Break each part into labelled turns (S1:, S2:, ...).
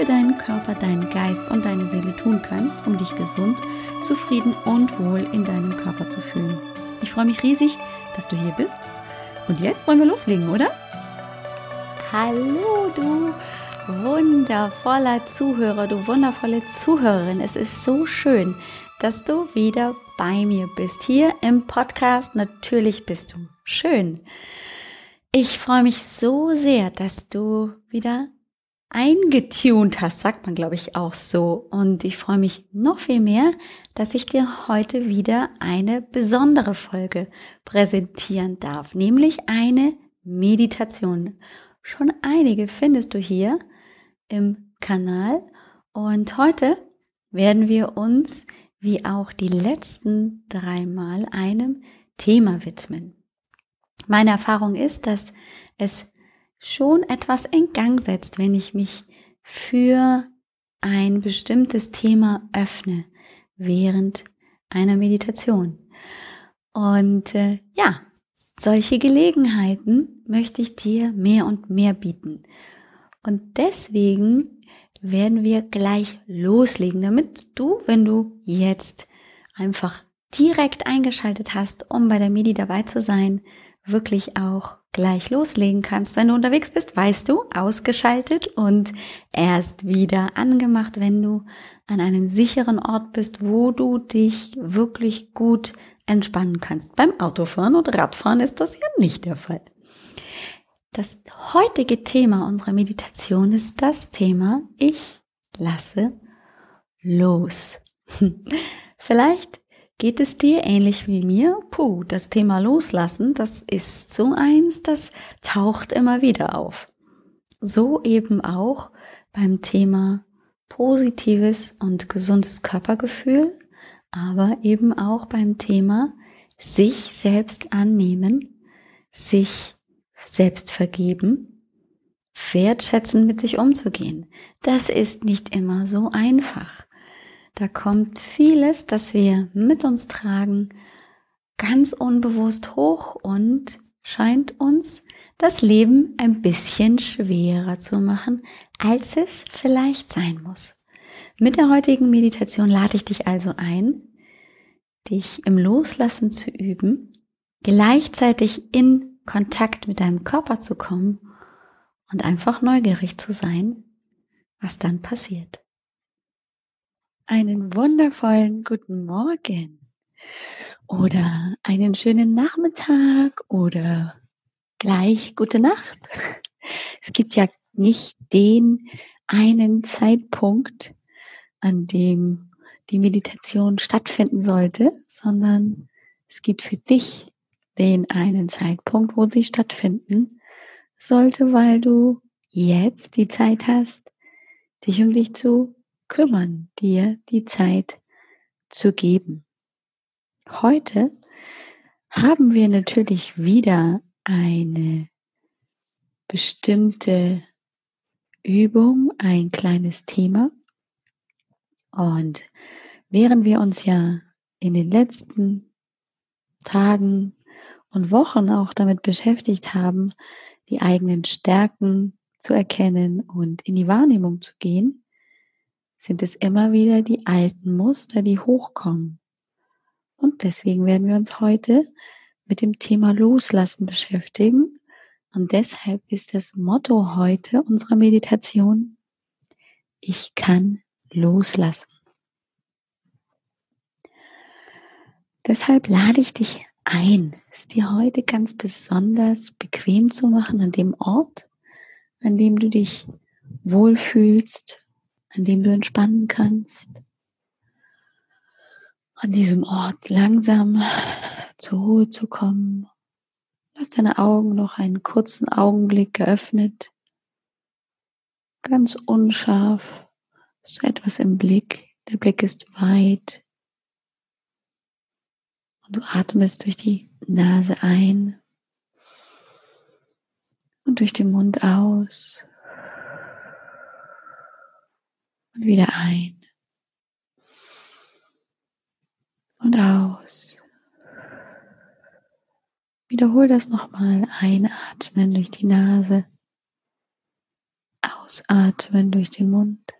S1: für deinen Körper, deinen Geist und deine Seele tun kannst, um dich gesund, zufrieden und wohl in deinem Körper zu fühlen. Ich freue mich riesig, dass du hier bist. Und jetzt wollen wir loslegen, oder? Hallo, du wundervoller Zuhörer, du wundervolle Zuhörerin. Es ist so schön, dass du wieder bei mir bist. Hier im Podcast. Natürlich bist du schön. Ich freue mich so sehr, dass du wieder eingetunt hast, sagt man, glaube ich, auch so. Und ich freue mich noch viel mehr, dass ich dir heute wieder eine besondere Folge präsentieren darf, nämlich eine Meditation. Schon einige findest du hier im Kanal. Und heute werden wir uns, wie auch die letzten dreimal, einem Thema widmen. Meine Erfahrung ist, dass es schon etwas in Gang setzt, wenn ich mich für ein bestimmtes Thema öffne während einer Meditation. Und äh, ja, solche Gelegenheiten möchte ich dir mehr und mehr bieten. Und deswegen werden wir gleich loslegen, damit du, wenn du jetzt einfach direkt eingeschaltet hast, um bei der Medi dabei zu sein, wirklich auch gleich loslegen kannst. Wenn du unterwegs bist, weißt du, ausgeschaltet und erst wieder angemacht, wenn du an einem sicheren Ort bist, wo du dich wirklich gut entspannen kannst. Beim Autofahren und Radfahren ist das ja nicht der Fall. Das heutige Thema unserer Meditation ist das Thema Ich lasse los. Vielleicht Geht es dir ähnlich wie mir? Puh, das Thema Loslassen, das ist so eins, das taucht immer wieder auf. So eben auch beim Thema positives und gesundes Körpergefühl, aber eben auch beim Thema sich selbst annehmen, sich selbst vergeben, wertschätzen mit sich umzugehen. Das ist nicht immer so einfach. Da kommt vieles, das wir mit uns tragen, ganz unbewusst hoch und scheint uns das Leben ein bisschen schwerer zu machen, als es vielleicht sein muss. Mit der heutigen Meditation lade ich dich also ein, dich im Loslassen zu üben, gleichzeitig in Kontakt mit deinem Körper zu kommen und einfach neugierig zu sein, was dann passiert einen wundervollen guten Morgen oder einen schönen Nachmittag oder gleich gute Nacht. Es gibt ja nicht den einen Zeitpunkt, an dem die Meditation stattfinden sollte, sondern es gibt für dich den einen Zeitpunkt, wo sie stattfinden sollte, weil du jetzt die Zeit hast, dich um dich zu kümmern, dir die Zeit zu geben. Heute haben wir natürlich wieder eine bestimmte Übung, ein kleines Thema. Und während wir uns ja in den letzten Tagen und Wochen auch damit beschäftigt haben, die eigenen Stärken zu erkennen und in die Wahrnehmung zu gehen, sind es immer wieder die alten Muster, die hochkommen. Und deswegen werden wir uns heute mit dem Thema Loslassen beschäftigen. Und deshalb ist das Motto heute unserer Meditation, ich kann loslassen. Deshalb lade ich dich ein, es dir heute ganz besonders bequem zu machen an dem Ort, an dem du dich wohlfühlst, an dem du entspannen kannst. An diesem Ort langsam zur Ruhe zu kommen. Lass deine Augen noch einen kurzen Augenblick geöffnet. Ganz unscharf du etwas im Blick, Der Blick ist weit und du atmest durch die Nase ein und durch den Mund aus und wieder ein und aus. Wiederhol das nochmal. Einatmen durch die Nase, ausatmen durch den Mund.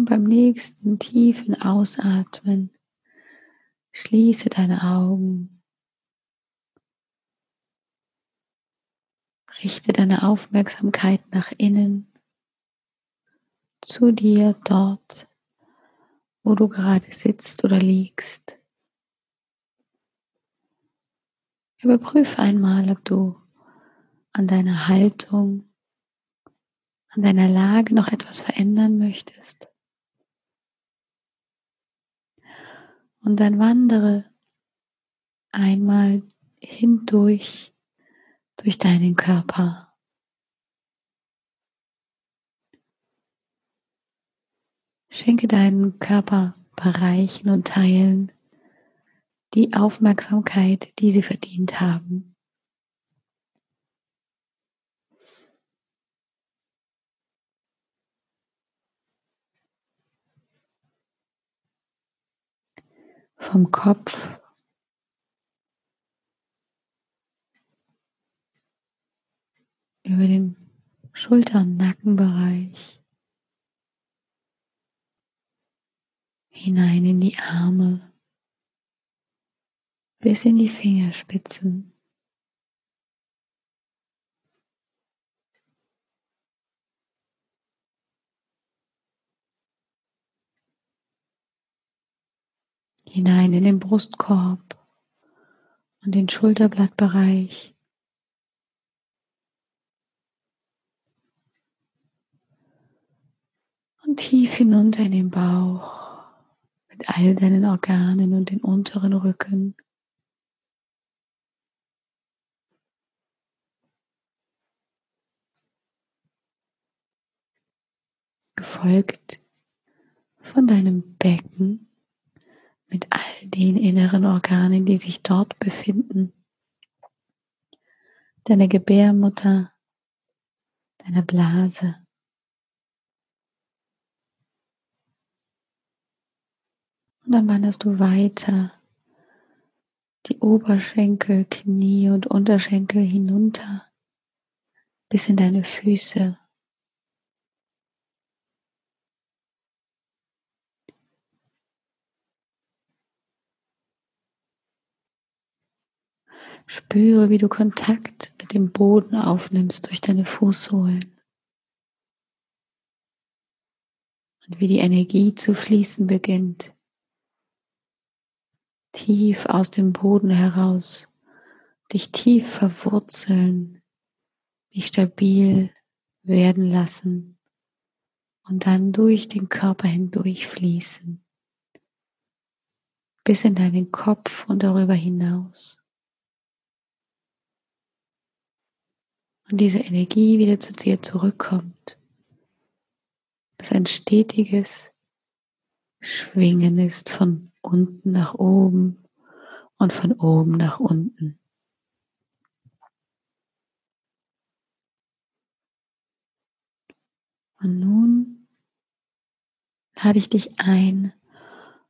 S1: Und beim nächsten tiefen Ausatmen schließe deine Augen. Richte deine Aufmerksamkeit nach innen, zu dir dort, wo du gerade sitzt oder liegst. Überprüfe einmal, ob du an deiner Haltung, an deiner Lage noch etwas verändern möchtest. Und dann wandere einmal hindurch durch deinen Körper. Schenke deinen Körperbereichen und Teilen die Aufmerksamkeit, die sie verdient haben. Vom Kopf. Über den Schulter- und Nackenbereich hinein in die Arme. Bis in die Fingerspitzen. Hinein in den Brustkorb und den Schulterblattbereich. Und tief hinunter in den Bauch mit all deinen Organen und den unteren Rücken. Gefolgt von deinem Becken mit all den inneren Organen, die sich dort befinden. Deine Gebärmutter, deine Blase. Und dann wanderst du weiter die Oberschenkel, Knie und Unterschenkel hinunter bis in deine Füße. Spüre, wie du Kontakt mit dem Boden aufnimmst durch deine Fußsohlen. Und wie die Energie zu fließen beginnt. Tief aus dem Boden heraus. Dich tief verwurzeln. Dich stabil werden lassen. Und dann durch den Körper hindurch fließen. Bis in deinen Kopf und darüber hinaus. Und diese Energie wieder zu dir zurückkommt. Das ein stetiges Schwingen ist von unten nach oben und von oben nach unten. Und nun lade ich dich ein,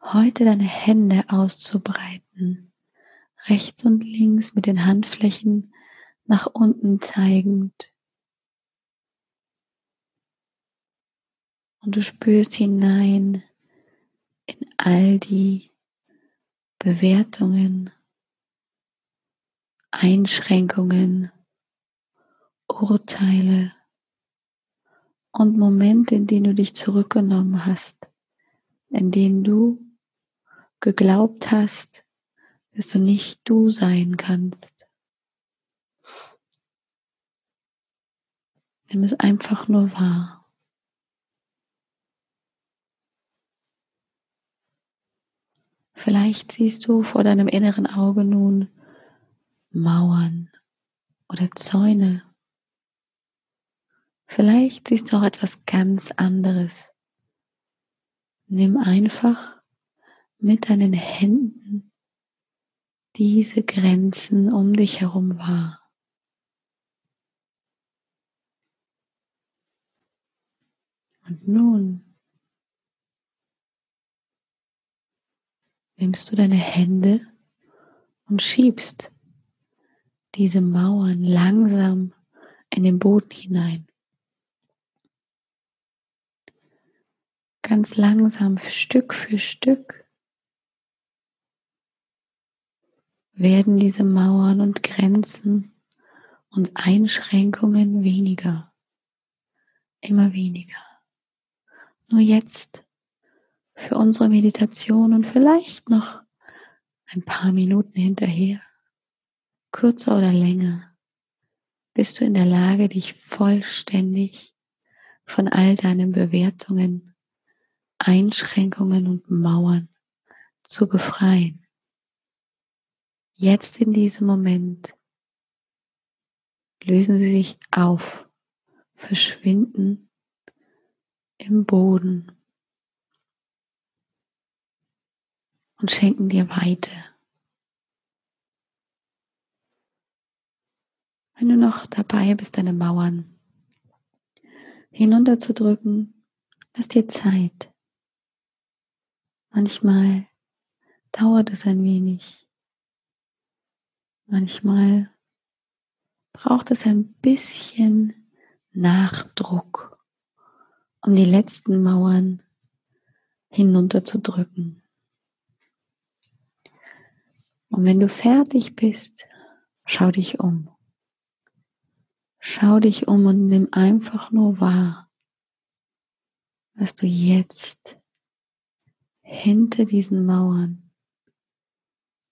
S1: heute deine Hände auszubreiten, rechts und links mit den Handflächen nach unten zeigend. Und du spürst hinein in all die Bewertungen, Einschränkungen, Urteile und Momente, in denen du dich zurückgenommen hast, in denen du geglaubt hast, dass du nicht du sein kannst. Nimm es einfach nur wahr. Vielleicht siehst du vor deinem inneren Auge nun Mauern oder Zäune. Vielleicht siehst du auch etwas ganz anderes. Nimm einfach mit deinen Händen diese Grenzen um dich herum wahr. Und nun nimmst du deine Hände und schiebst diese Mauern langsam in den Boden hinein. Ganz langsam, Stück für Stück, werden diese Mauern und Grenzen und Einschränkungen weniger, immer weniger. Nur jetzt für unsere Meditation und vielleicht noch ein paar Minuten hinterher, kürzer oder länger, bist du in der Lage, dich vollständig von all deinen Bewertungen, Einschränkungen und Mauern zu befreien. Jetzt in diesem Moment lösen sie sich auf, verschwinden im Boden und schenken dir Weite. Wenn du noch dabei bist, deine Mauern hinunterzudrücken, lass dir Zeit. Manchmal dauert es ein wenig. Manchmal braucht es ein bisschen Nachdruck um die letzten Mauern hinunterzudrücken. Und wenn du fertig bist, schau dich um. Schau dich um und nimm einfach nur wahr, was du jetzt hinter diesen Mauern,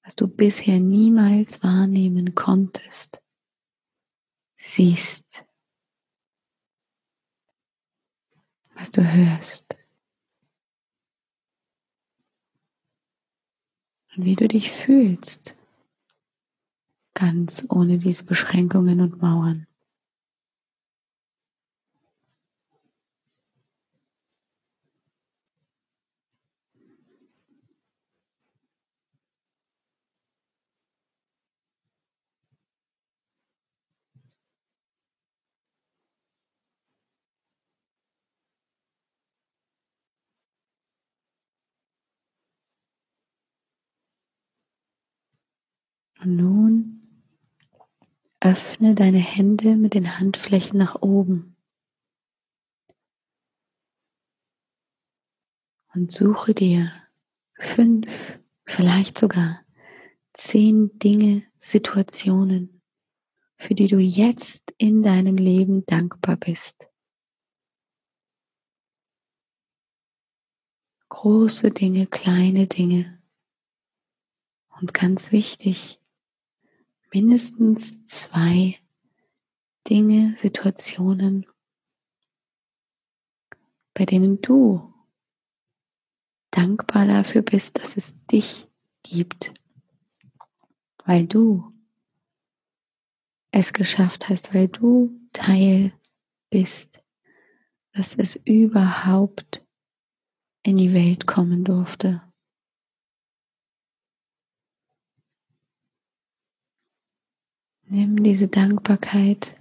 S1: was du bisher niemals wahrnehmen konntest, siehst. Was du hörst. Und wie du dich fühlst, ganz ohne diese Beschränkungen und Mauern. Und nun öffne deine Hände mit den Handflächen nach oben. Und suche dir fünf, vielleicht sogar zehn Dinge, Situationen, für die du jetzt in deinem Leben dankbar bist. Große Dinge, kleine Dinge. Und ganz wichtig, mindestens zwei Dinge, Situationen, bei denen du dankbar dafür bist, dass es dich gibt, weil du es geschafft hast, weil du Teil bist, dass es überhaupt in die Welt kommen durfte. Nimm diese Dankbarkeit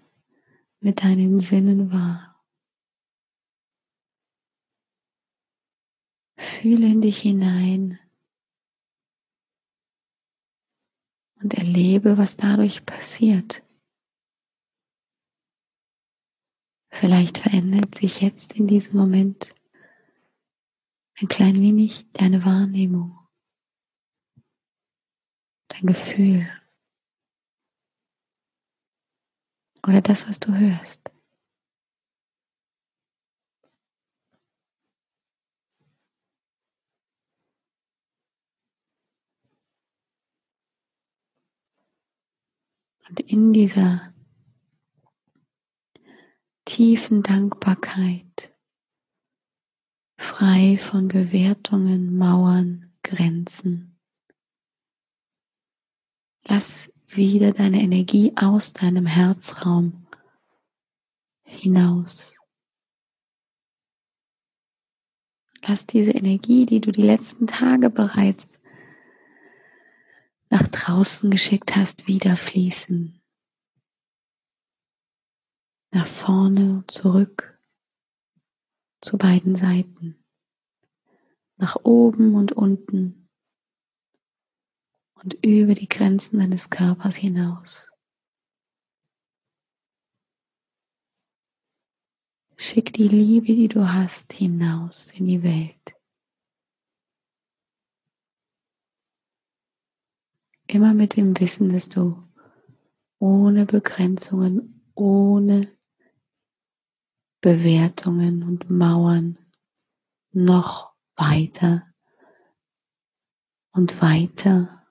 S1: mit deinen Sinnen wahr. Fühle in dich hinein und erlebe, was dadurch passiert. Vielleicht verändert sich jetzt in diesem Moment ein klein wenig deine Wahrnehmung, dein Gefühl. Oder das, was du hörst. Und in dieser tiefen Dankbarkeit, frei von Bewertungen, Mauern, Grenzen, lass wieder deine Energie aus deinem Herzraum hinaus. Lass diese Energie, die du die letzten Tage bereits nach draußen geschickt hast, wieder fließen. Nach vorne und zurück zu beiden Seiten. Nach oben und unten. Und über die Grenzen deines Körpers hinaus. Schick die Liebe, die du hast, hinaus in die Welt. Immer mit dem Wissen, dass du ohne Begrenzungen, ohne Bewertungen und Mauern noch weiter und weiter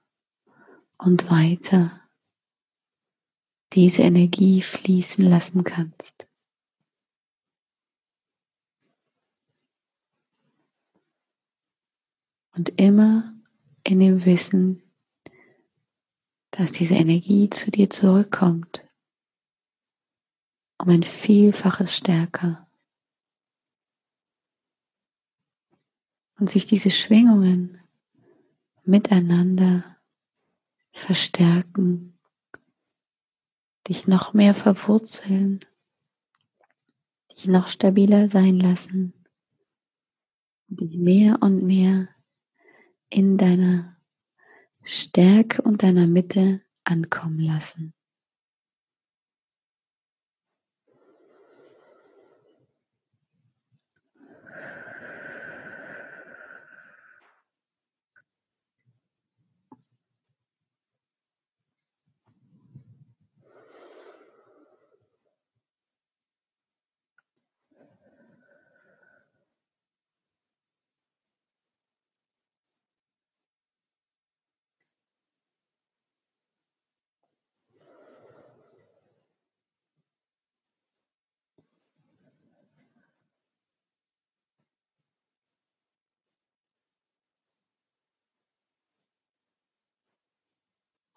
S1: und weiter diese Energie fließen lassen kannst. Und immer in dem Wissen, dass diese Energie zu dir zurückkommt, um ein Vielfaches stärker. Und sich diese Schwingungen miteinander verstärken, dich noch mehr verwurzeln, dich noch stabiler sein lassen, dich mehr und mehr in deiner Stärke und deiner Mitte ankommen lassen.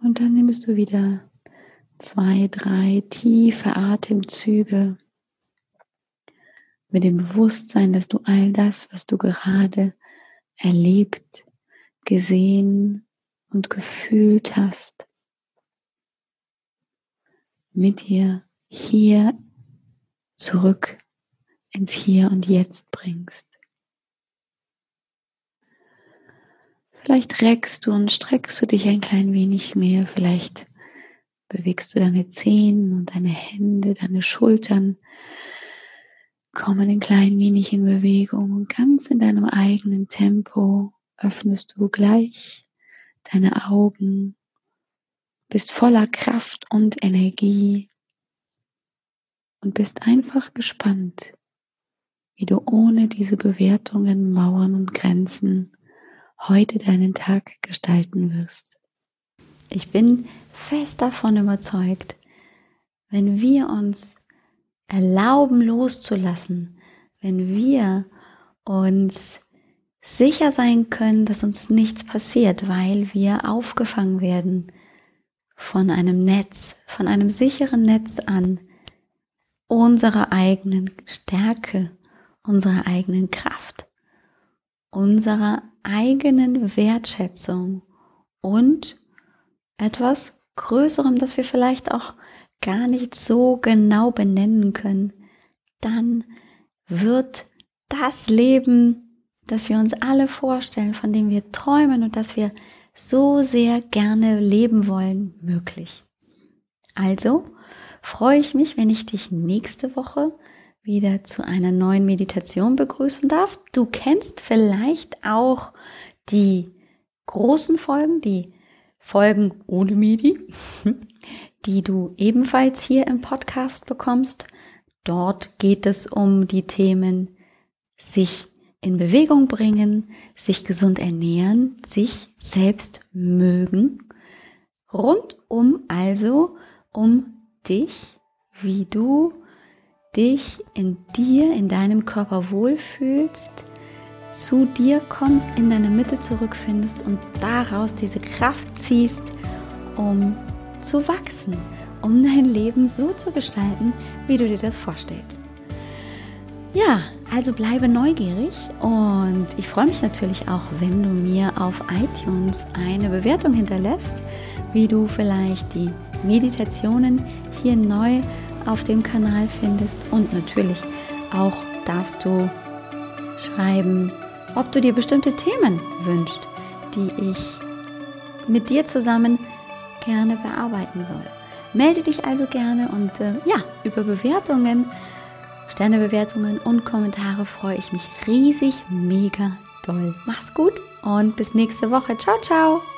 S1: Und dann nimmst du wieder zwei, drei tiefe Atemzüge mit dem Bewusstsein, dass du all das, was du gerade erlebt, gesehen und gefühlt hast, mit dir hier zurück ins Hier und Jetzt bringst. Vielleicht reckst du und streckst du dich ein klein wenig mehr. Vielleicht bewegst du deine Zehen und deine Hände, deine Schultern kommen ein klein wenig in Bewegung und ganz in deinem eigenen Tempo öffnest du gleich deine Augen, bist voller Kraft und Energie und bist einfach gespannt, wie du ohne diese Bewertungen, Mauern und Grenzen heute deinen Tag gestalten wirst. Ich bin fest davon überzeugt, wenn wir uns erlauben loszulassen, wenn wir uns sicher sein können, dass uns nichts passiert, weil wir aufgefangen werden von einem Netz, von einem sicheren Netz an unserer eigenen Stärke, unserer eigenen Kraft, unserer eigenen Wertschätzung und etwas Größerem, das wir vielleicht auch gar nicht so genau benennen können, dann wird das Leben, das wir uns alle vorstellen, von dem wir träumen und das wir so sehr gerne leben wollen, möglich. Also freue ich mich, wenn ich dich nächste Woche wieder zu einer neuen Meditation begrüßen darf. Du kennst vielleicht auch die großen Folgen, die Folgen ohne Medi, die du ebenfalls hier im Podcast bekommst. Dort geht es um die Themen sich in Bewegung bringen, sich gesund ernähren, sich selbst mögen. Rundum also um dich, wie du dich in dir, in deinem Körper wohlfühlst, zu dir kommst, in deine Mitte zurückfindest und daraus diese Kraft ziehst, um zu wachsen, um dein Leben so zu gestalten, wie du dir das vorstellst. Ja, also bleibe neugierig und ich freue mich natürlich auch, wenn du mir auf iTunes eine Bewertung hinterlässt, wie du vielleicht die Meditationen hier neu auf dem Kanal findest und natürlich auch darfst du schreiben, ob du dir bestimmte Themen wünschst, die ich mit dir zusammen gerne bearbeiten soll. Melde dich also gerne und äh, ja, über Bewertungen, Sternebewertungen und Kommentare freue ich mich riesig, mega doll. Mach's gut und bis nächste Woche. Ciao, ciao.